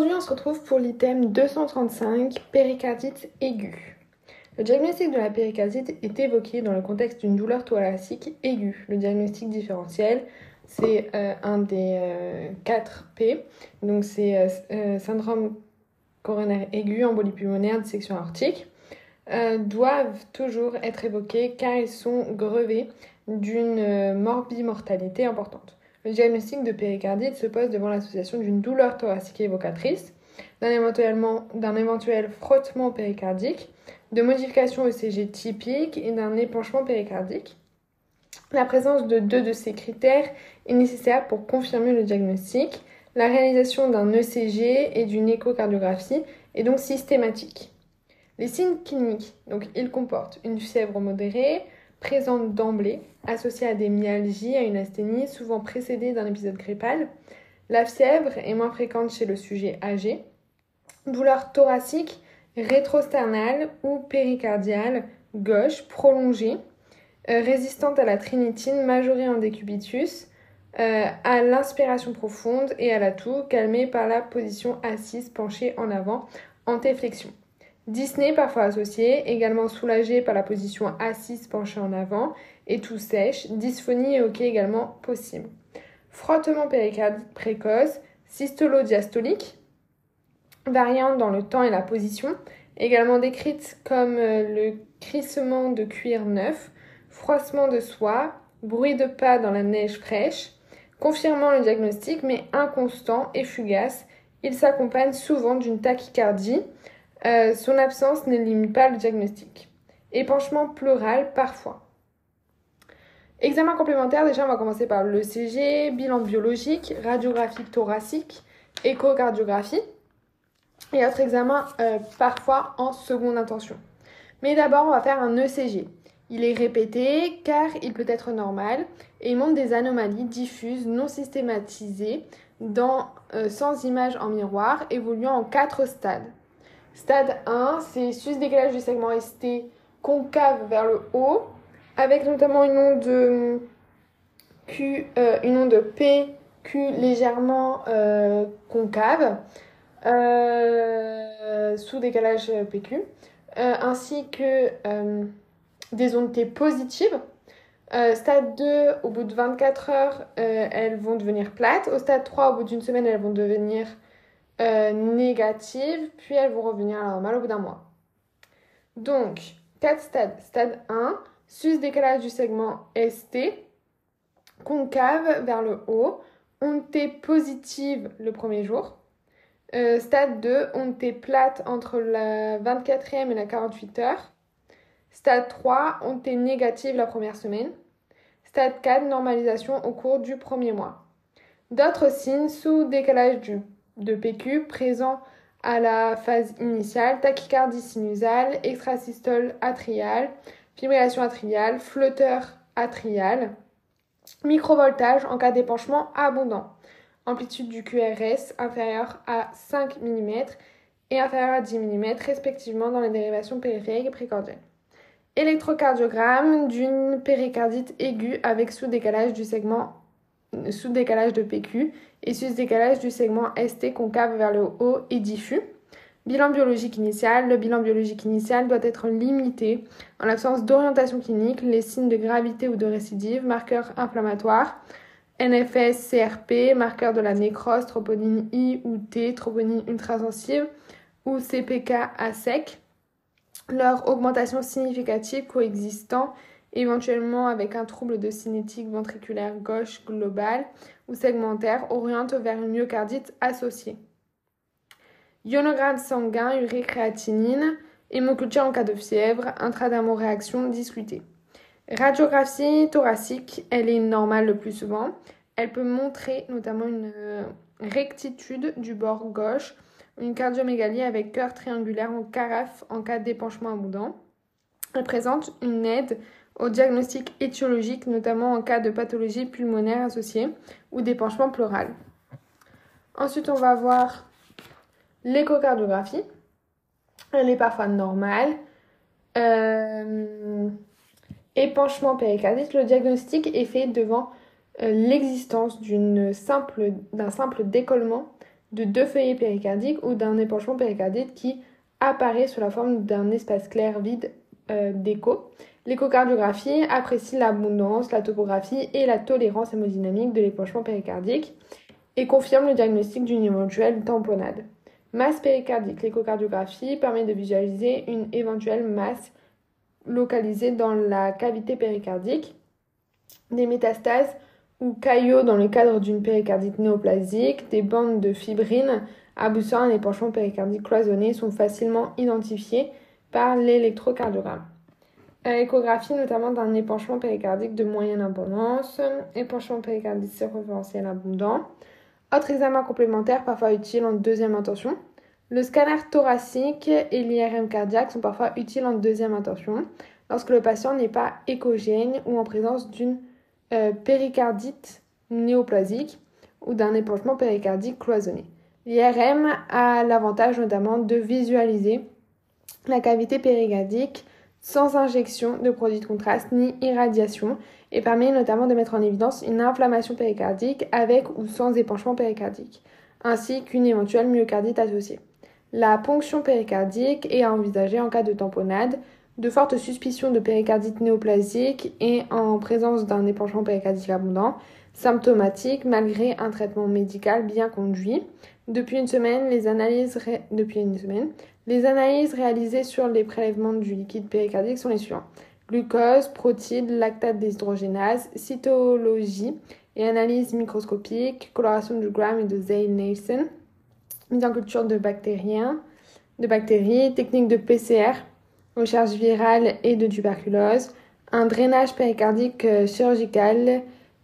Aujourd'hui, on se retrouve pour l'item 235, péricardite aiguë. Le diagnostic de la péricardite est évoqué dans le contexte d'une douleur thoracique aiguë. Le diagnostic différentiel, c'est euh, un des 4 euh, P, donc c'est euh, syndrome coronaire aigu, embolie pulmonaire, dissection aortique, doivent toujours être évoqués car ils sont grevés d'une morbimortalité importante. Le diagnostic de péricardite se pose devant l'association d'une douleur thoracique évocatrice, d'un éventuel frottement péricardique, de modifications ECG typiques et d'un épanchement péricardique. La présence de deux de ces critères est nécessaire pour confirmer le diagnostic. La réalisation d'un ECG et d'une échocardiographie est donc systématique. Les signes cliniques, donc ils comportent une fièvre modérée, présente d'emblée, associée à des myalgies, à une asthénie, souvent précédée d'un épisode grippal. La fièvre est moins fréquente chez le sujet âgé. Douleur thoracique, rétrosternale ou péricardiale, gauche, prolongée, euh, résistante à la trinitine, majorée en décubitus, euh, à l'inspiration profonde et à la toux, calmée par la position assise penchée en avant, antéflexion. Dyspnée parfois associée, également soulagée par la position assise penchée en avant et tout sèche, dysphonie et ok également possible. Frottement péricardique précoce, systolo-diastolique, variante dans le temps et la position, également décrite comme euh, le crissement de cuir neuf, froissement de soie, bruit de pas dans la neige fraîche, confirmant le diagnostic mais inconstant et fugace. Il s'accompagne souvent d'une tachycardie, euh, son absence n'élimine pas le diagnostic. Épanchement pleural parfois. Examen complémentaire, déjà on va commencer par l'ECG, bilan biologique, radiographie thoracique, échocardiographie et autre examen euh, parfois en seconde intention. Mais d'abord on va faire un ECG. Il est répété car il peut être normal et il montre des anomalies diffuses non systématisées dans, euh, sans image en miroir évoluant en quatre stades. Stade 1, c'est sus-décalage du segment ST concave vers le haut, avec notamment une onde de Q, euh, une onde de PQ légèrement euh, concave, euh, sous décalage PQ, ainsi que des ondes T positives. stade 2, au bout de 24 heures, elles vont devenir plates. Au stade 3, au bout d'une semaine, elles vont devenir euh, négatives, puis elles vont revenir à la normale au bout d'un mois. Donc, 4 stades. Stade 1, sus-décalage du segment ST, concave vers le haut, T positive le premier jour. Euh, stade 2, onde T plate entre la 24e et la 48 heures. Stade 3, onde T négative la première semaine. Stade 4, normalisation au cours du premier mois. D'autres signes sous décalage du de PQ présent à la phase initiale, tachycardie sinusale, extrasystole atriale, fibrillation atriale, flotteur atrial, microvoltage en cas d'épanchement abondant, amplitude du QRS inférieure à 5 mm et inférieure à 10 mm respectivement dans les dérivations périphériques et précordiales. Électrocardiogramme d'une péricardite aiguë avec sous-décalage du segment sous-décalage de PQ et sus-décalage du segment ST concave vers le haut et diffus. Bilan biologique initial. Le bilan biologique initial doit être limité en l'absence d'orientation clinique, les signes de gravité ou de récidive, marqueurs inflammatoires, NFS, CRP, marqueurs de la nécrose, troponine I ou T, troponine ultrasensible ou CPK à sec. Leur augmentation significative coexistant éventuellement avec un trouble de cinétique ventriculaire gauche globale ou segmentaire, oriente vers une myocardite associée. Ionogramme sanguin, urée créatinine, hémoculture en cas de fièvre, intradermoréaction discutée. Radiographie thoracique, elle est normale le plus souvent. Elle peut montrer notamment une euh, rectitude du bord gauche, une cardiomégalie avec cœur triangulaire en carafe en cas d'épanchement abondant. Elle présente une aide au diagnostic étiologique, notamment en cas de pathologie pulmonaire associée ou d'épanchement pleural. Ensuite, on va voir l'échocardiographie. Elle est parfois normale. Euh, épanchement péricardique, le diagnostic est fait devant euh, l'existence d'un simple, décollement de deux feuillets péricardiques ou d'un épanchement péricardique qui apparaît sous la forme d'un espace clair vide euh, d'écho. L'échocardiographie apprécie l'abondance, la topographie et la tolérance hémodynamique de l'épanchement péricardique et confirme le diagnostic d'une éventuelle tamponnade. Masse péricardique. L'échocardiographie permet de visualiser une éventuelle masse localisée dans la cavité péricardique. Des métastases ou caillots dans le cadre d'une péricardite néoplasique, des bandes de fibrine aboutissant à un épanchement péricardique cloisonné sont facilement identifiés par l'électrocardiogramme. Échographie notamment d'un épanchement péricardique de moyenne abondance, épanchement péricardique circonférentiel abondant. Autre examen complémentaire parfois utile en deuxième intention. Le scanner thoracique et l'IRM cardiaque sont parfois utiles en deuxième intention lorsque le patient n'est pas échogène ou en présence d'une euh, péricardite néoplasique ou d'un épanchement péricardique cloisonné. L'IRM a l'avantage notamment de visualiser la cavité péricardique sans injection de produits de contraste ni irradiation et permet notamment de mettre en évidence une inflammation péricardique avec ou sans épanchement péricardique, ainsi qu'une éventuelle myocardite associée. La ponction péricardique est à envisager en cas de tamponnade, de fortes suspicions de péricardite néoplasique et en présence d'un épanchement péricardique abondant, symptomatique malgré un traitement médical bien conduit. Depuis une semaine, les analyses, Depuis une semaine, les analyses réalisées sur les prélèvements du liquide péricardique sont les suivantes. Glucose, protides, lactate déshydrogénase, cytologie et analyse microscopique, coloration du gramme et de Zay-Nelson, mise en culture de bactéries, technique de PCR, recherche virale et de tuberculose, un drainage péricardique euh, chirurgical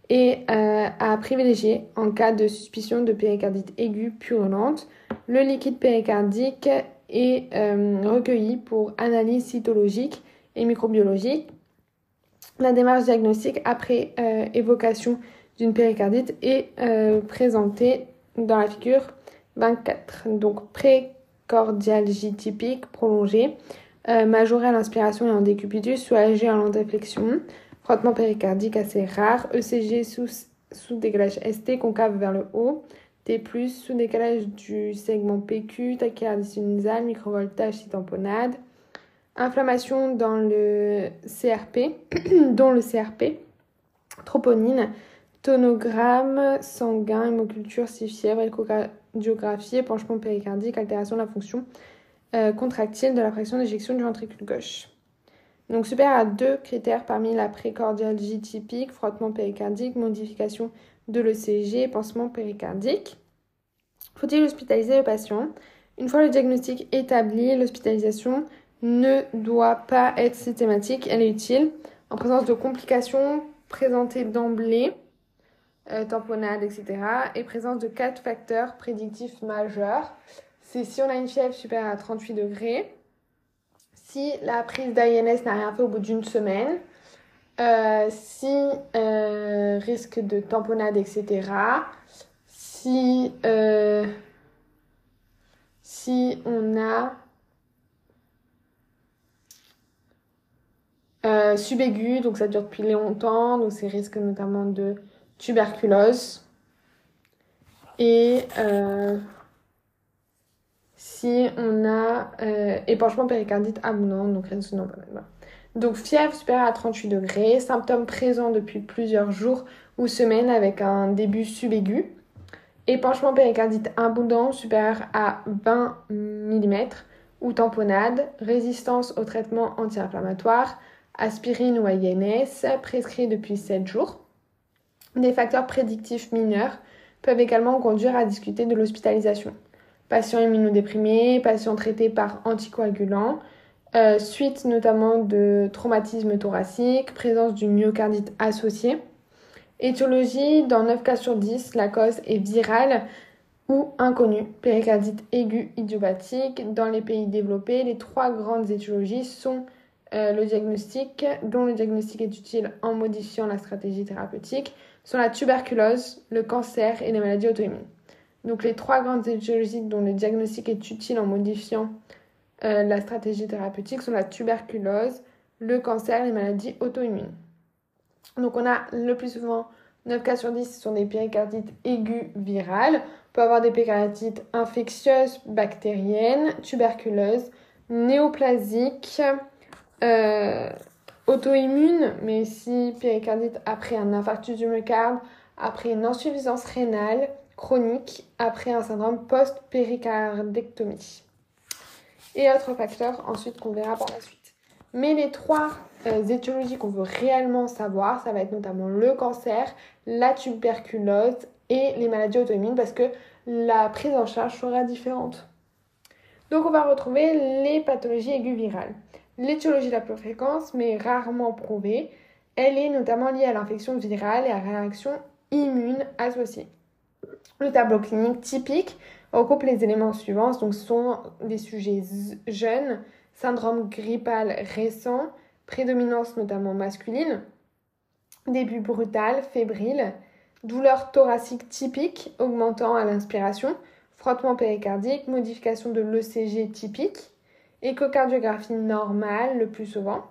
et euh, à privilégier en cas de suspicion de péricardite aiguë purulente. Le liquide péricardique est euh, pour analyse cytologique et microbiologique. La démarche diagnostique après euh, évocation d'une péricardite est présentée dans la figure 24. Donc précordialgie typique prolongée, majorée à l'inspiration et en décubitus, soulagée à l'endéflexion frottement péricardique assez rare, ECG sous, sous décalage ST concave vers le haut, T+, sous décalage du segment PQ, tachycardie sinusale, microvoltage tamponade, inflammation dans le CRP, dont le CRP, troponine, tonogramme sanguin, hémoculture, si fièvre, échocardiographie, épanchement péricardique, altération de la fonction euh, contractile de la fraction d'éjection du ventricule gauche. Donc super à deux critères parmi la précordialgie typique, frottement péricardique, modification de l'ECG, pansement péricardique. Faut-il hospitaliser le patient? Une fois le diagnostic établi, l'hospitalisation ne doit pas être systématique, elle est utile en présence de complications présentées d'emblée, euh, tamponnade, etc. et présence de quatre facteurs prédictifs majeurs. C'est si on a une fièvre supérieure à 38 degrés, si la prise d'INS n'a rien fait au bout d'une semaine, euh, si euh, risque de tamponnade, etc. Si, euh, si on a subaigu, donc ça dure depuis longtemps, donc c'est risque notamment de tuberculose. Et si on a euh, épanchement péricardite abondant, donc résonant Donc fièvre supérieure à 38 degrés, symptômes présents depuis plusieurs jours ou semaines avec un début subaigu. Épanchement péricardite abondant supérieur à 20 mm ou tamponnade, résistance au traitement anti-inflammatoire, aspirine ou INS, prescrit depuis 7 jours. Des facteurs prédictifs mineurs peuvent également conduire à discuter de l'hospitalisation patients immunodéprimés, patients traités par anticoagulants, euh, suite notamment de traumatisme thoracique, présence d'une myocardite associée. Étiologie, dans 9 cas sur 10, la cause est virale ou inconnue. Péricardite aiguë idiopathique. Dans les pays développés, les trois grandes étiologies sont euh, le diagnostic, dont le diagnostic est utile en modifiant la stratégie thérapeutique, sont la tuberculose, le cancer et les maladies auto-immunes. Donc les trois grandes étiologies dont le diagnostic est utile en modifiant euh, la stratégie thérapeutique sont la tuberculose, le cancer les maladies auto-immunes. Donc on a le plus souvent 9 cas sur 10 sont des péricardites aiguës virales. On peut avoir des péricardites infectieuses, bactériennes, tuberculeuses, néoplasiques, euh, auto-immunes, mais aussi péricardite après un infarctus du myocarde, après une insuffisance rénale chronique, après un syndrome post-péricardectomie. Et autres facteurs ensuite qu'on verra par la suite. Mais les trois euh, étiologies qu'on veut réellement savoir, ça va être notamment le cancer, la tuberculose et les maladies auto-immunes parce que la prise en charge sera différente. Donc on va retrouver les pathologies aiguës virales. L'étiologie la plus fréquente, mais rarement prouvée, elle est notamment liée à l'infection virale et à réaction immune associée. Le tableau clinique typique regroupe les éléments suivants, donc ce sont des sujets jeunes, syndrome grippal récent, prédominance notamment masculine, début brutal, fébrile, douleur thoracique typique augmentant à l'inspiration, frottement péricardique, modification de l'ECG typique, échocardiographie normale le plus souvent,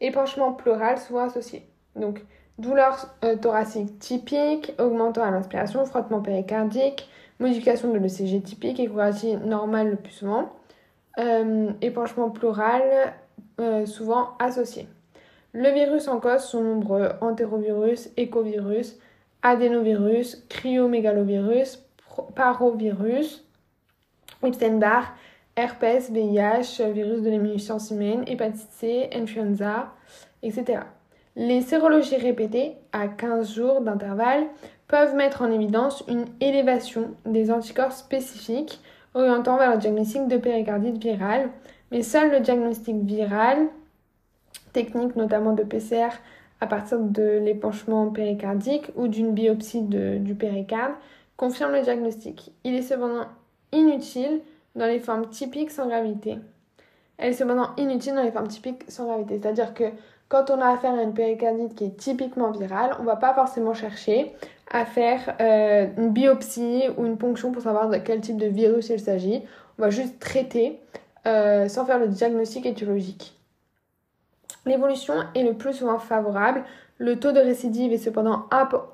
épanchement pleural souvent associé. Donc, douleur euh, thoracique typique, augmentant à l'inspiration, frottement péricardique, modification de l'ECG typique, échographie normale le plus souvent, euh, épanchement pleural euh, souvent associé. Le virus en cause sont nombreux entérovirus, écovirus, adénovirus, cryomégalovirus, parovirus, Epstein-Barr, herpès, VIH, virus de l'immunité humaine, hépatite C, influenza, etc. Les sérologies répétées à 15 jours d'intervalle peuvent mettre en évidence une élévation des anticorps spécifiques orientant vers le diagnostic de péricardite virale, mais seul le diagnostic viral, technique notamment de PCR à partir de l'épanchement péricardique ou d'une biopsie du péricarde, confirme le diagnostic. Il est cependant inutile dans les formes typiques sans gravité. Elle est cependant inutile dans les formes typiques sans gravité, c'est-à-dire que quand on a affaire à une péricardite qui est typiquement virale, on ne va pas forcément chercher à faire euh, une biopsie ou une ponction pour savoir de quel type de virus il s'agit. On va juste traiter euh, sans faire le diagnostic étiologique. L'évolution est le plus souvent favorable. Le taux de récidive est cependant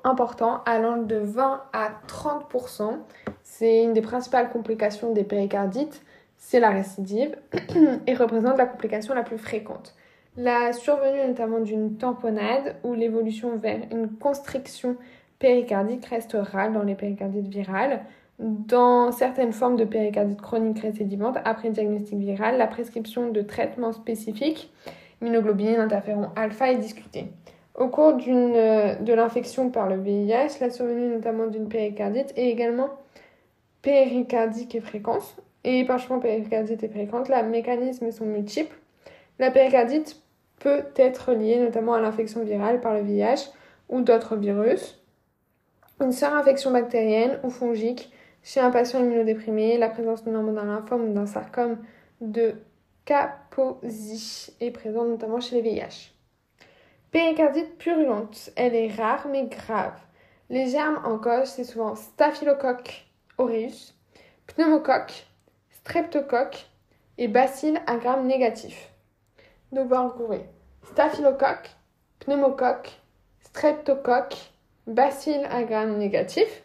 important, allant de 20 à 30%. C'est une des principales complications des péricardites, c'est la récidive, et représente la complication la plus fréquente. La survenue notamment d'une tamponnade ou l'évolution vers une constriction péricardique reste rare dans les péricardites virales. Dans certaines formes de péricardite chronique récidivante, après diagnostic viral, la prescription de traitements spécifiques, immunoglobulines, interféron alpha, est discutée. Au cours de l'infection par le VIH, la survenue notamment d'une péricardite est également péricardique et fréquente. Et épanchement péricardite et fréquente, les mécanismes sont multiples. La péricardite peut être liée notamment à l'infection virale par le VIH ou d'autres virus. Une infection bactérienne ou fongique chez un patient immunodéprimé, la présence notamment d'un lymphome ou d'un sarcome de Kaposi est présente notamment chez les VIH. Péricardite purulente, elle est rare mais grave. Les germes en cause, c'est souvent Staphylococcus aureus, pneumocoque, streptocoque et bacille à gramme négatif. Va retrouver staphylocoque, pneumocoque, streptocoque, bacille à gramme négatif.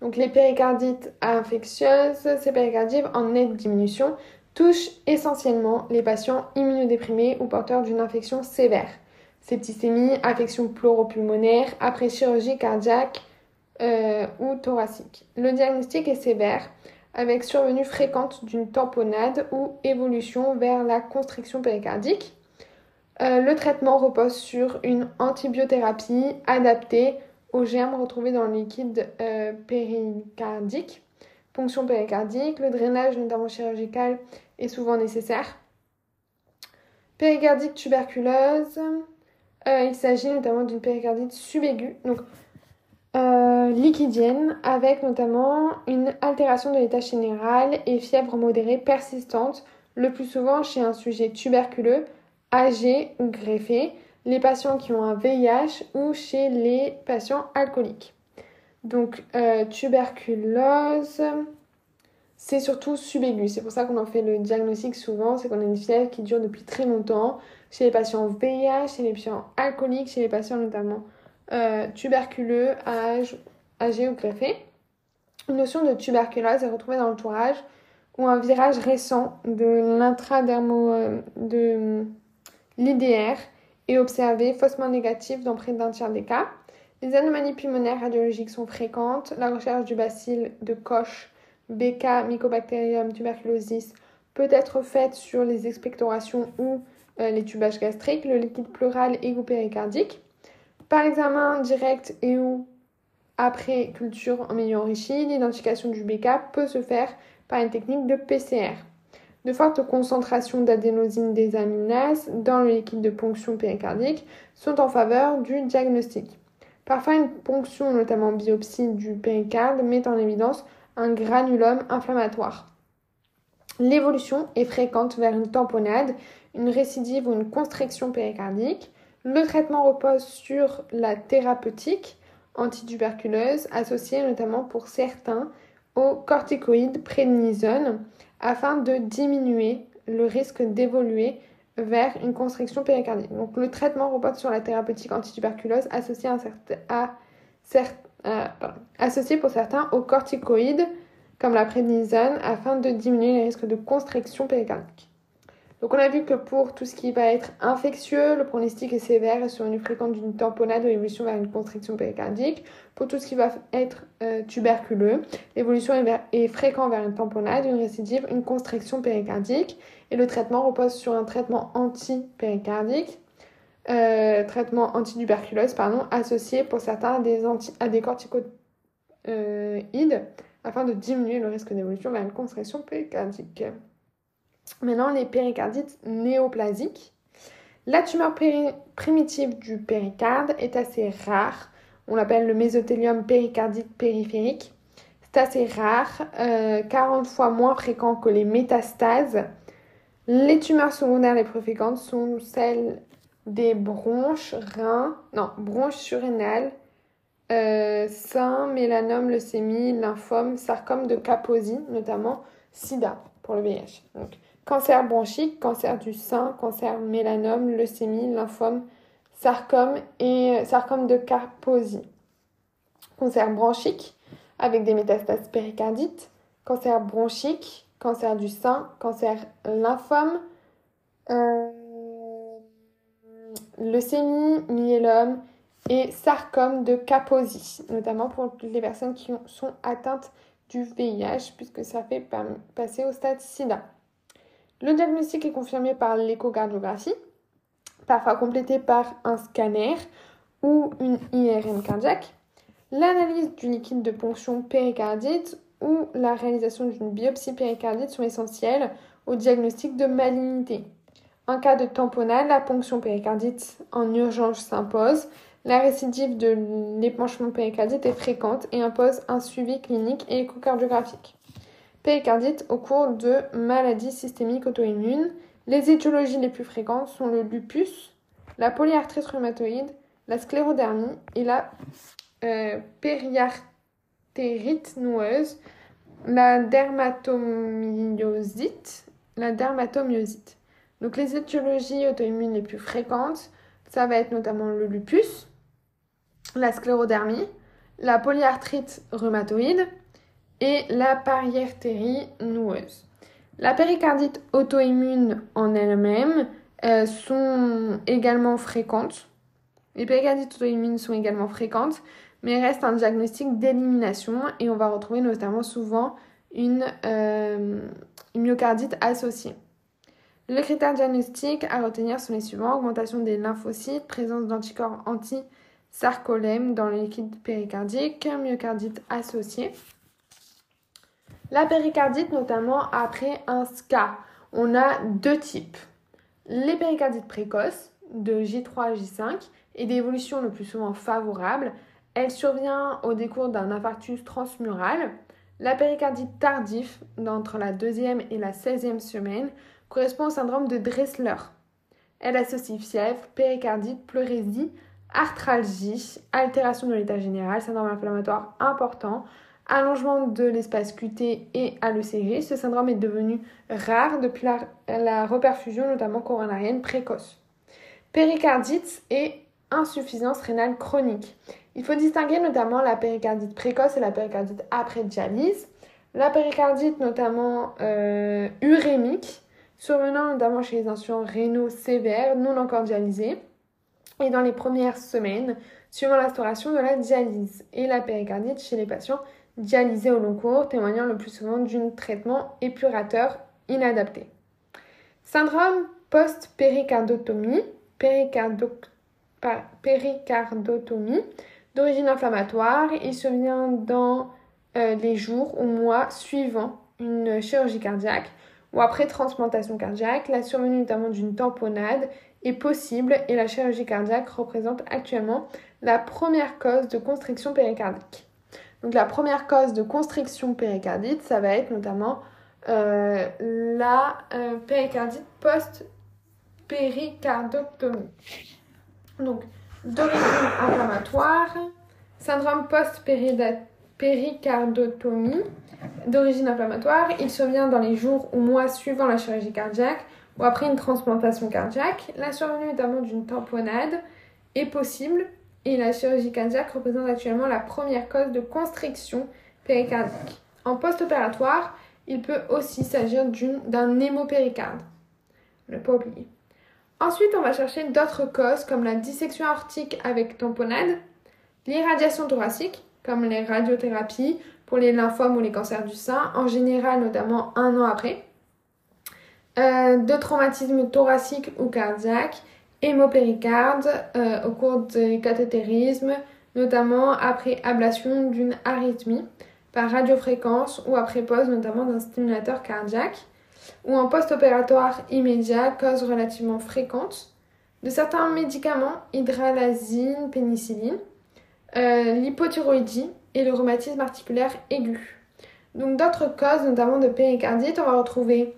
Donc, les péricardites infectieuses, ces péricardites en nette diminution, touchent essentiellement les patients immunodéprimés ou porteurs d'une infection sévère. Septicémie, affection pleuropulmonaire, après chirurgie cardiaque euh, ou thoracique. Le diagnostic est sévère avec survenue fréquente d'une tamponnade ou évolution vers la constriction péricardique. Euh, le traitement repose sur une antibiothérapie adaptée aux germes retrouvés dans le liquide euh, péricardique. Ponction péricardique, le drainage notamment chirurgical est souvent nécessaire. Péricardique tuberculeuse, euh, il s'agit notamment d'une péricardite subaiguë. Donc, euh, liquidienne avec notamment une altération de l'état général et fièvre modérée persistante, le plus souvent chez un sujet tuberculeux, âgé ou greffé, les patients qui ont un VIH ou chez les patients alcooliques. Donc euh, tuberculose, c'est surtout subaigu. C'est pour ça qu'on en fait le diagnostic souvent, c'est qu'on a une fièvre qui dure depuis très longtemps chez les patients VIH, chez les patients alcooliques, chez les patients notamment euh, tuberculeux, âge, âgé ou greffé. Une notion de tuberculose est retrouvée dans l'entourage ou un virage récent de l'intradermo euh, de l'IDR est observé faussement négatif dans près d'un tiers des cas. Les anomalies pulmonaires radiologiques sont fréquentes. La recherche du bacille de Koch, BK, Mycobacterium tuberculosis peut être faite sur les expectorations ou euh, les tubages gastriques, le liquide pleural et ou péricardique. Par examen direct et ou après culture en milieu enrichi, l'identification du BK peut se faire par une technique de PCR. De fortes concentrations d'adénosine désaminase dans le liquide de ponction péricardique sont en faveur du diagnostic. Parfois, une ponction, notamment biopsie du péricarde, met en évidence un granulome inflammatoire. L'évolution est fréquente vers une tamponnade, une récidive ou une constriction péricardique. Le traitement repose sur la thérapeutique antituberculeuse associée notamment pour certains aux corticoïdes prédnisone afin de diminuer le risque d'évoluer vers une constriction péricardique. Donc le traitement repose sur la thérapeutique antituberculose associée, à, associée pour certains aux corticoïdes comme la prédnisone afin de diminuer les risques de constriction péricardique. Donc on a vu que pour tout ce qui va être infectieux, le pronostic est sévère sur une fréquente d'une tamponnade ou évolution vers une constriction péricardique. Pour tout ce qui va être euh, tuberculeux, l'évolution est, fréquente vers une tamponnade, une récidive, une constriction péricardique. Et le traitement repose sur un traitement anti-péricardique, euh, traitement pardon, associé pour certains à des, anti, à des corticoïdes afin de diminuer le risque d'évolution vers une constriction péricardique. Maintenant, les péricardites néoplasiques. La tumeur primitive du péricarde est assez rare. On l'appelle le mésothélium péricardite périphérique. C'est assez rare, 40 euh, fois moins fréquent que les métastases. Les tumeurs secondaires les plus fréquentes sont celles des bronches, reins, non, bronches surrénales, euh, sein, mélanome, leucémie, lymphome, sarcome de Kaposi, notamment sida pour le VIH. Cancer bronchique, cancer du sein, cancer mélanome, leucémie, lymphome, sarcome et euh, sarcome de Kaposi. Cancer bronchique avec des métastases péricardites, cancer bronchique, cancer du sein, cancer lymphome, euh, leucémie, myélome et sarcome de Kaposi, notamment pour les personnes qui sont atteintes du VIH puisque ça fait passer au stade SIDA. Le diagnostic est confirmé par l'échocardiographie, parfois complété par un scanner ou une IRM cardiaque, l'analyse du liquide de ponction péricardite ou la réalisation d'une biopsie péricardite sont essentielles au diagnostic de malignité. En cas de tamponnade, la ponction péricardite en urgence s'impose. La récidive de l'épanchement péricardite est fréquente et impose un suivi clinique et échocardiographique péricardite au cours de maladies systémiques auto-immunes. Les étiologies les plus fréquentes sont le lupus, la polyarthrite rhumatoïde, la sclérodermie et la euh, périartérite noueuse, la dermatomyosite, la dermatomyosite. Donc les étiologies auto-immunes les plus fréquentes, ça va être notamment le lupus, la sclérodermie, la polyarthrite rhumatoïde, et la pariartérie noueuse. La péricardite auto-immune en elle-même euh, sont également fréquentes. Les péricardites auto-immunes sont également fréquentes, mais reste un diagnostic d'élimination et on va retrouver notamment souvent une, euh, myocardite associée. Les critères diagnostiques à retenir sont les suivants augmentation des lymphocytes, présence d'anticorps anti-sarcolème dans le liquide péricardique, myocardite associée. La péricardite, notamment après un SCA, on a deux types. Les péricardites précoces, de J3 à J5, et d'évolution le plus souvent favorable. Elle survient au décours d'un infarctus transmural. La péricardite tardive, d'entre la deuxième et la 16e semaine, correspond au syndrome de Dressler. Elle associe fièvre, péricardite, pleurésie, arthralgie, altération de l'état général, syndrome inflammatoire important, allongement de l'espace QT et à l'ECG. Ce syndrome est devenu rare depuis la, reperfusion, notamment coronarienne précoce. Péricardite est insuffisance rénale chronique. Il faut distinguer notamment la péricardite précoce et la péricardite après dialyse. La péricardite notamment euh, urémique, survenant notamment chez les insuffisants rénaux sévères non encore dialysés et dans les premières semaines suivant l'instauration de la dialyse et la péricardite chez les patients dialysés au long cours, témoignant le plus souvent d'un traitement épurateur inadapté. Syndrome post-péricardotomie, péricardotomie d'origine inflammatoire, il survient dans euh, les jours ou mois suivant une chirurgie cardiaque ou après transplantation cardiaque. La survenue notamment d'une tamponnade est possible et la chirurgie cardiaque représente actuellement la première cause de constriction péricardique. Donc la première cause de constriction péricardite, ça va être notamment euh, la euh, péricardite post-péricardotomie. Donc d'origine inflammatoire, syndrome post-péricardotomie d'origine inflammatoire, il survient dans les jours ou mois suivant la chirurgie cardiaque ou après une transplantation cardiaque. La survenue notamment d'une tamponnade est possible et la chirurgie cardiaque représente actuellement la première cause de constriction péricardique. En post-opératoire, il peut aussi s'agir d'un hémopéricarde. Ne pas oublier. Ensuite, on va chercher d'autres causes comme la dissection aortique avec tamponnade, l'irradiation thoracique, comme les radiothérapies pour les lymphomes ou les cancers du sein, en général notamment un an après, euh, de traumatisme thoracique ou cardiaque, hémopéricarde euh, au cours des cathétérismes, notamment après ablation d'une arythmie par radiofréquence ou après pose notamment d'un stimulateur cardiaque, ou en post-opératoire immédiat, cause relativement fréquente, de certains médicaments, hydralazine, pénicilline, euh, l'hypothyroïdie et le rhumatisme articulaire aigu. Donc d'autres causes, notamment de péricardite, on va retrouver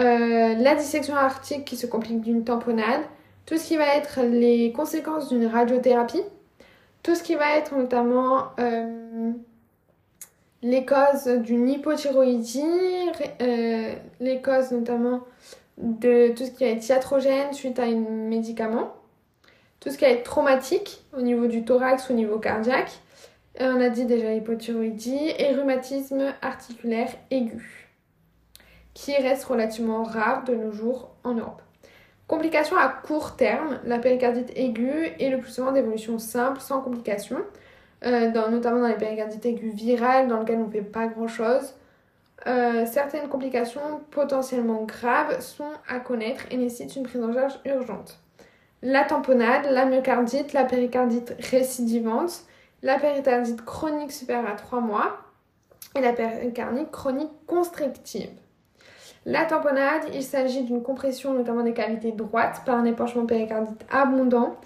euh, la dissection arctique qui se complique d'une tamponnade, tout ce qui va être les conséquences d'une radiothérapie, tout ce qui va être notamment euh, les causes d'une hypothyroïdie, euh, les causes notamment de tout ce qui va être iatrogène suite à un médicament, tout ce qui va être traumatique au niveau du thorax au niveau cardiaque, on a dit déjà hypothyroïdie et rhumatisme articulaire aigu, qui reste relativement rare de nos jours en Europe. Complications à court terme, la péricardite aiguë est le plus souvent d'évolution simple, sans complications, euh, notamment dans les péricardites aiguës virales, dans lesquelles on ne fait pas grand-chose. Euh, certaines complications potentiellement graves sont à connaître et nécessitent une prise en charge urgente. La tamponnade, la myocardite, la péricardite récidivante, la péricardite chronique supérieure à 3 mois et la péricardite chronique constrictive. La tamponnade, il s'agit d'une compression notamment des cavités droites par un épanchement péricardite abondant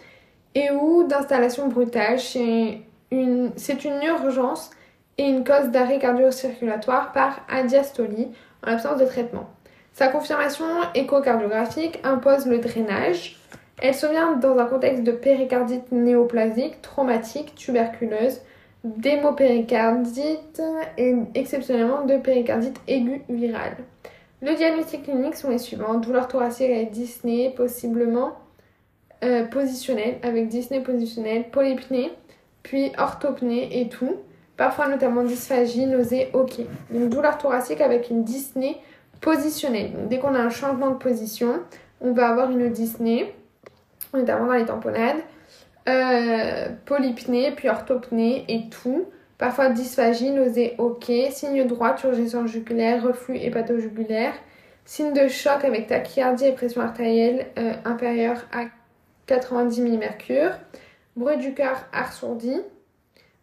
et ou d'installation brutale. C'est une, une urgence et une cause d'arrêt cardio-circulatoire par adiastolie en l'absence de traitement. Sa confirmation échocardiographique impose le drainage. Elle survient dans un contexte de péricardite néoplasique, traumatique, tuberculeuse, d'hémopéricardite et exceptionnellement de péricardite aiguë virale. Le diagnostic clinique sont les suivants douleur thoracique avec dyspnée, possiblement euh, positionnelle, avec dyspnée positionnelle, polypnée, puis orthopnée et tout. Parfois notamment dysphagie, nausée, ok. Donc douleur thoracique avec une dyspnée positionnelle. dès qu'on a un changement de position, on va avoir une dyspnée, notamment dans les tamponnades, euh, polypnée, puis orthopnée et tout. Parfois dysphagie, nausée, ok. Signe droit, turgescence jugulaire, reflux hépatojugulaire. Signe de choc avec tachyardie et pression artérielle euh, inférieure à 90 mmHg. Bruit du cœur assourdi.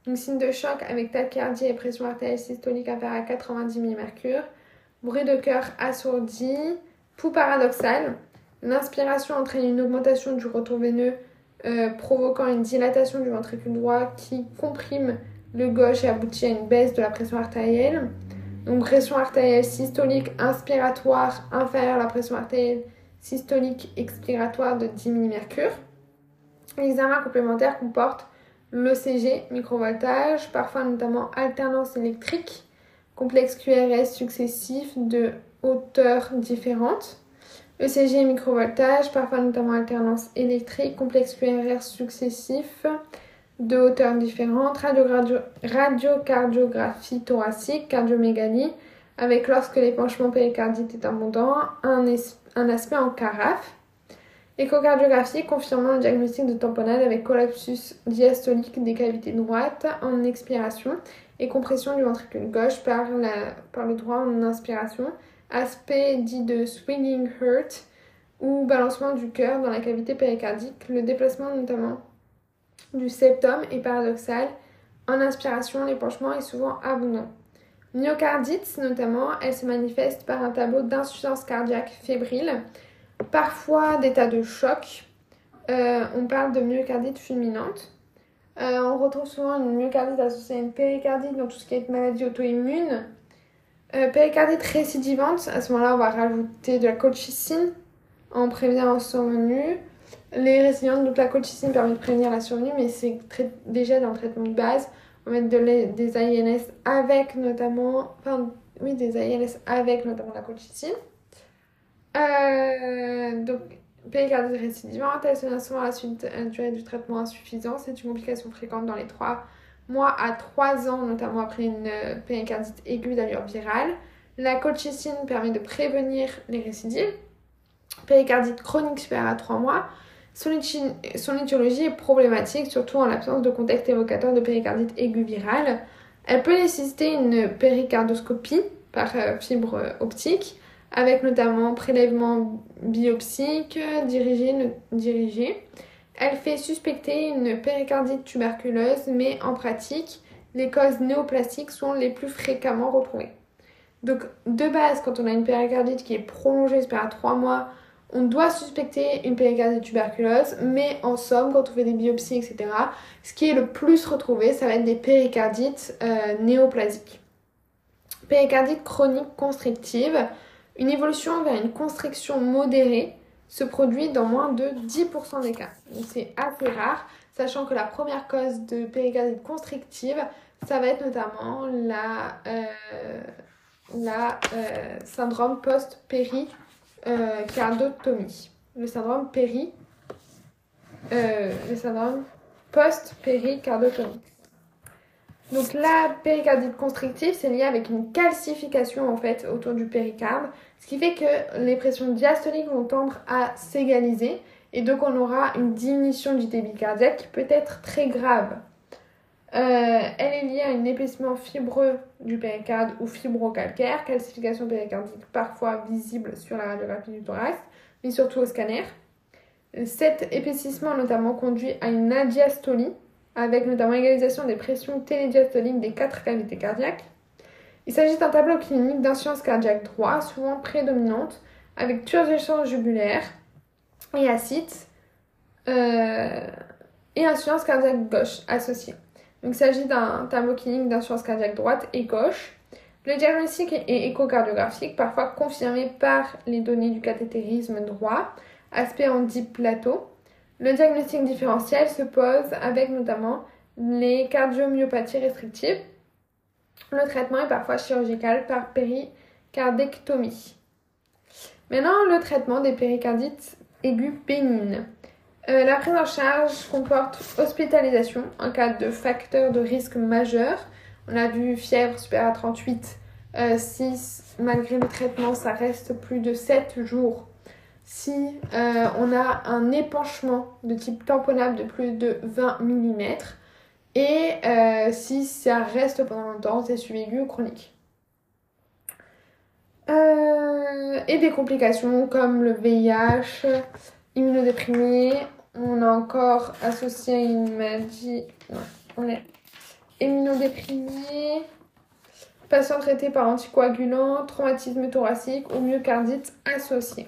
Donc, signe de choc avec tachyardie et pression artérielle systolique inférieure à 90 mmHg. Bruit de cœur assourdi. Pouls paradoxal. L'inspiration entraîne une augmentation du retour veineux euh, provoquant une dilatation du ventricule droit qui comprime le gauche aboutit à une baisse de la pression artérielle. Donc pression artérielle systolique inspiratoire inférieure à la pression artérielle systolique expiratoire de 10 mmHg. L'examen complémentaire comporte l'ECG, microvoltage, parfois notamment alternance électrique, complexe QRS successif de hauteurs différentes, ECG microvoltage, parfois notamment alternance électrique, complexe QRR successif de hauteurs différentes, radiocardiographie thoracique, cardiomégalie, avec lorsque l'épanchement péricardique est abondant, un, aspect en carafe. Échocardiographie confirmant le diagnostic de tamponnade avec collapsus diastolique des cavités droites en expiration et compression du ventricule gauche par, la, par le droit en inspiration. Aspect dit de swinging heart ou balancement du cœur dans la cavité péricardique. Le déplacement notamment du septum est paradoxal. En inspiration, l'épanchement est souvent abondant. Myocardite, notamment, elle se manifeste par un tableau d'insuffisance cardiaque fébrile, parfois d'état de choc. Euh, on parle de myocardite fulminante. Euh, on retrouve souvent une myocardite associée à une péricardite dans tout ce qui est maladie auto-immune. Euh, péricardite récidivante, à ce moment-là, on va rajouter de la colchicine en prévenant en survenue. Les récidivantes, donc la colchicine permet de prévenir la survenue, mais c'est déjà dans le traitement de base. On va mettre des AINS avec notamment, enfin, oui, des AINS avec notamment la colchicine. Euh, donc, péricardite récidivante, souvent à la suite d'une durée du traitement insuffisant. C'est une complication fréquente dans les 3 mois à 3 ans, notamment après une péricardite aiguë d'allure virale. La colchicine permet de prévenir les récidives. Péricardite chronique supérieure à 3 mois. Son, étiologie est problématique, surtout en l'absence de contexte évocateur de péricardite aiguë virale. Elle peut nécessiter une péricardoscopie par euh, fibre optique, avec notamment prélèvement biopsique dirigé. Elle fait suspecter une péricardite tuberculeuse, mais en pratique, les causes néoplastiques sont les plus fréquemment retrouvées. Donc, de base, quand on a une péricardite qui est prolongée, c'est à 3 mois, on doit suspecter une péricardite tuberculose, mais en somme, quand on fait des biopsies, etc., ce qui est le plus retrouvé, ça va être des péricardites euh, néoplasiques. Péricardite chronique constrictive, une évolution vers une constriction modérée se produit dans moins de 10% des cas. C'est assez rare, sachant que la première cause de péricardite constrictive, ça va être notamment la, euh, euh, syndrome post-péri euh, cardotomie. Le syndrome péri. Euh, le syndrome post-péricardotomie. Donc la péricardite constrictive, c'est lié avec une calcification en fait autour du péricarde, ce qui fait que les pressions diastoliques vont tendre à s'égaliser et donc on aura une diminution du débit cardiaque qui peut être très grave. Euh, elle est liée à un épaississement fibreux du péricarde ou fibrocalcaire, calcification péricardique parfois visible sur la radiographie du thorax, mais surtout au scanner. Cet épaississement notamment conduit à une adiastolie, avec notamment égalisation des pressions télédiastoliques des quatre cavités cardiaques. Il s'agit d'un tableau clinique d'insuffisance cardiaque droit, souvent prédominante, avec turgescence jugulaire et acide, euh, et insuffisance cardiaque gauche associée. Il s'agit d'un tableau clinique d'insuffisance cardiaque droite et gauche. Le diagnostic est échocardiographique, parfois confirmé par les données du cathétérisme droit, aspect en deep plateau. Le diagnostic différentiel se pose avec notamment les cardiomyopathies restrictives. Le traitement est parfois chirurgical par péricardectomie. Maintenant, le traitement des péricardites aiguës bénignes. Euh, la prise en charge comporte hospitalisation en cas de facteur de risque majeur. On a vu fièvre supérieure à 38. Euh, si malgré le traitement ça reste plus de 7 jours. Si euh, on a un épanchement de type tamponnable de plus de 20 mm. Et si ça reste pendant longtemps, c'est suivi ou chronique. et des complications comme le VIH, immunodéprimé, on a encore associé une maladie. Non, on est immunodéprimé, patient traité par anticoagulant, traumatisme thoracique ou myocardite associé.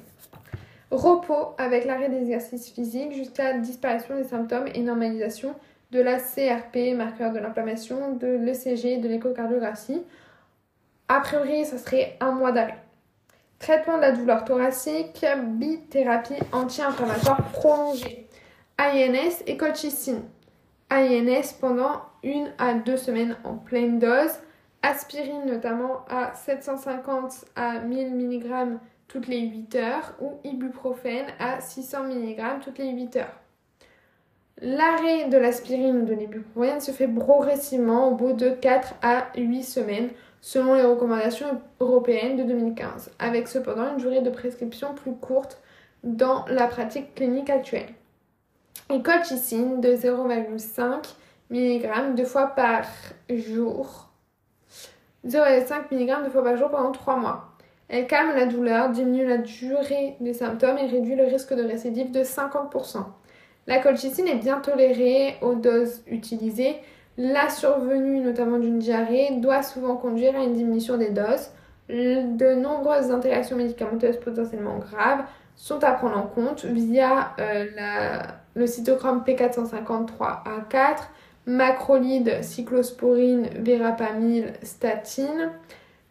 Repos avec l'arrêt des exercices physiques jusqu'à disparition des symptômes et normalisation de la CRP, marqueur de l'inflammation, de l'ECG, de l'échocardiographie. A priori, ça serait un mois d'arrêt. Traitement de la douleur thoracique, bithérapie anti-inflammatoire prolongée. INS et colchicine. INS pendant une à deux semaines en pleine dose. Aspirine notamment à 750 à 1000 mg toutes les 8 heures ou ibuprofène à 600 mg toutes les 8 heures. L'arrêt de l'aspirine ou de l'ibuprofène se fait progressivement au bout de 4 à 8 semaines selon les recommandations européennes de 2015, avec cependant une durée de prescription plus courte dans la pratique clinique actuelle. Et colchicine de 0,5 mg deux fois par jour. 0,5 mg deux fois par jour pendant 3 mois. Elle calme la douleur, diminue la durée des symptômes et réduit le risque de récidive de 50%. La colchicine est bien tolérée aux doses utilisées. La survenue notamment d'une diarrhée doit souvent conduire à une diminution des doses. De nombreuses interactions médicamenteuses potentiellement graves sont à prendre en compte via euh, le cytochrome P453A4, macrolide, cyclosporine, verapamil, statine.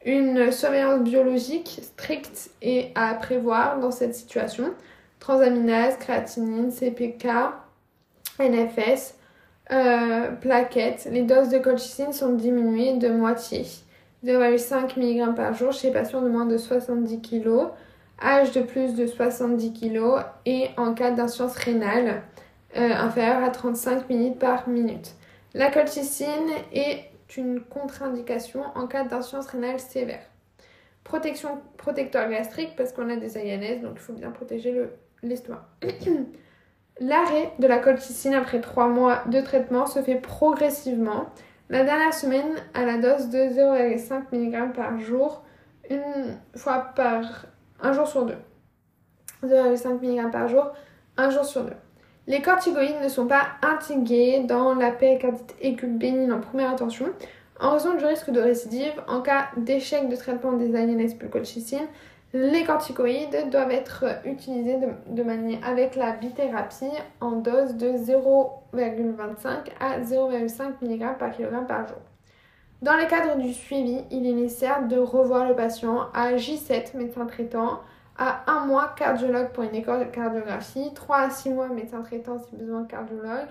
Une surveillance biologique stricte est à prévoir dans cette situation. Transaminase, créatinine, CPK, NFS, euh, plaquettes. Les doses de colchicine sont diminuées de moitié. 0,5 mg par jour chez patients de moins de 70 kg, âge de plus de 70 kg et en cas d'insuffisance rénale euh, inférieure à 35 ml par minute. La colchicine est une contre-indication en cas d'insuffisance rénale sévère. Protection protecteur gastrique parce qu'on a des INS, donc il faut bien protéger l'estomac. L'arrêt de la colchicine après 3 mois de traitement se fait progressivement. La dernière semaine à la dose de 0,5 mg par jour, une fois par un jour sur deux. 0,5 mg par jour, un jour sur deux. Les corticoïdes ne sont pas intégrés dans la péricardite aiguë bénigne en première intention en raison du risque de récidive en cas d'échec de traitement des INS colchicine. Les corticoïdes doivent être utilisés de, manière avec la bithérapie en dose de 0,25 à 0,5 mg par kg par jour. Dans le cadre du suivi, il est nécessaire de revoir le patient à J7, médecin traitant, à un mois cardiologue pour une échocardiographie, 3 à 6 mois médecin traitant si besoin cardiologue,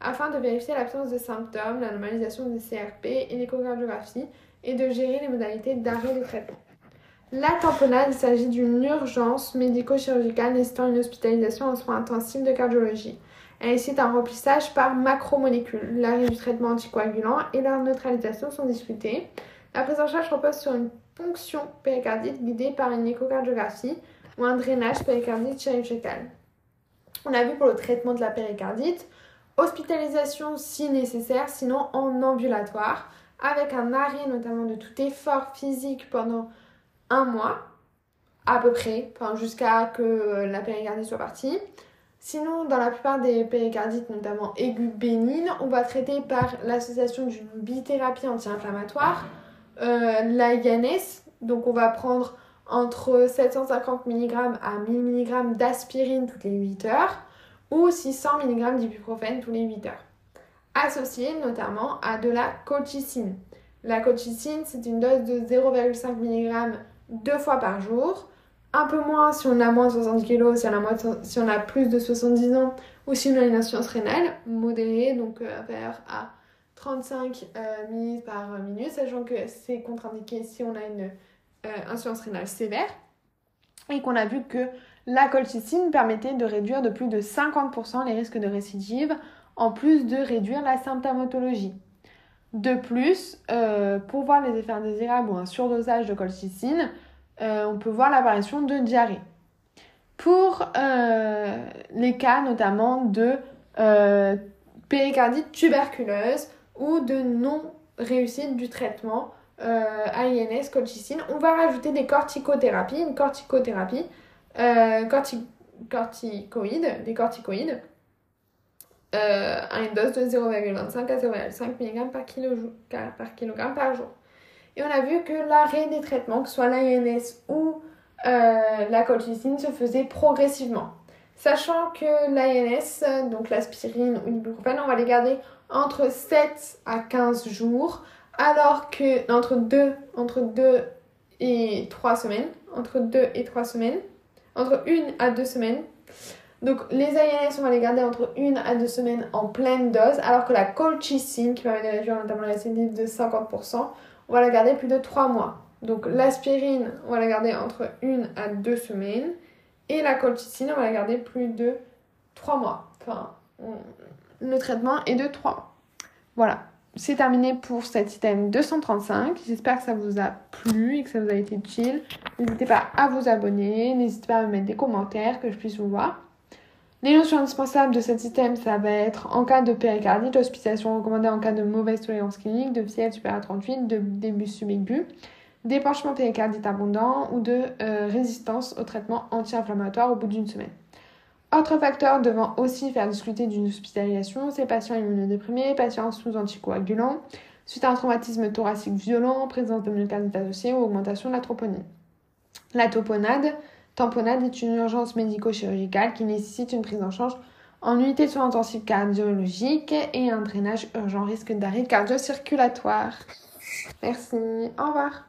afin de vérifier l'absence de symptômes, la normalisation des CRP et l'échocardiographie et de gérer les modalités d'arrêt de traitement. La tamponnade, il s'agit d'une urgence médico-chirurgicale nécessitant une hospitalisation en soins intensifs de cardiologie. Elle nécessite un remplissage par macromolécules. L'arrêt du traitement anticoagulant et leur neutralisation sont discutés. La charge repose sur une ponction péricardite guidée par une échocardiographie ou un drainage péricardite chirurgical. On a vu pour le traitement de la péricardite, hospitalisation si nécessaire, sinon en ambulatoire, avec un arrêt notamment de tout effort physique pendant un mois, à peu près, jusqu'à que la péricardite soit partie. Sinon, dans la plupart des péricardites, notamment aiguës bénignes, on va traiter par l'association d'une bithérapie anti-inflammatoire euh, la. Donc on va prendre entre 750 mg à 1000 mg d'aspirine toutes les 8 heures ou 600 mg d'ibuprofène tous les 8 heures. Associé notamment à de la colchicine. La colchicine, c'est une dose de 0,5 mg deux fois par jour. Un peu moins si on a moins de 70 kg, si on a, si on a plus de 70 ans ou si on a une insuffisance rénale modérée, donc euh, vers à 35 euh, minutes par minute, sachant que c'est contre-indiqué si on a une euh, insuffisance rénale sévère. Et qu'on a vu que la colchicine permettait de réduire de plus de 50% les risques de récidive, en plus de réduire la symptomatologie. De plus, euh, pour voir les effets indésirables ou un surdosage de colchicine, on peut voir l'apparition de diarrhée. Pour les cas notamment de péricardite tuberculeuse, ou de non-réussite du traitement euh, INS colchicine. On va rajouter des corticothérapies, une corticothérapie, euh, corticoïdes, des corticoïdes, euh, à une dose de 0,25 à 0,5 mg par, par kilogramme par jour. Et on a vu que l'arrêt des traitements, que ce soit l'INS ou euh, la colchicine, se faisait progressivement. Sachant que l'INS, donc l'aspirine ou l'ibuprofène, on va les garder entre 7 à 15 jours, alors que entre 2, entre 2 et 3 semaines, entre 2 et 3 semaines, entre 1 à 2 semaines. Donc les INS, on va les garder entre 1 à 2 semaines en pleine dose, alors que la colchicine, qui permet de réduire notamment la récidive de 50%, on va la garder plus de 3 mois. Donc l'aspirine, on va la garder entre une à deux semaines. Et la colchicine, on va la garder plus de trois mois. Enfin, le traitement est de trois mois. Voilà, c'est terminé pour cet item 235. J'espère que ça vous a plu et que ça vous a été utile. N'hésitez pas à vous abonner, n'hésitez pas à me mettre des commentaires que je puisse vous voir. Les notions indispensables de cet item, ça va être en cas de péricardite, hospitalisation recommandée en cas de mauvaise tolérance clinique, de fièvre supérieure à 38, de début subaigu, d'épanchement péricardite abondant ou de euh, résistance au traitement anti-inflammatoire au bout d'une semaine. Autre facteur devant aussi faire discuter d'une hospitalisation, c'est patients immunodéprimés, patients sous anticoagulants, suite à un traumatisme thoracique violent, présence de myocardite associée ou augmentation de la troponine. La toponade, tamponade est une urgence médico-chirurgicale qui nécessite une prise en charge en unité de soins intensifs cardiologiques et un drainage urgent risque d'arrêt cardio-circulatoire. Merci, au revoir.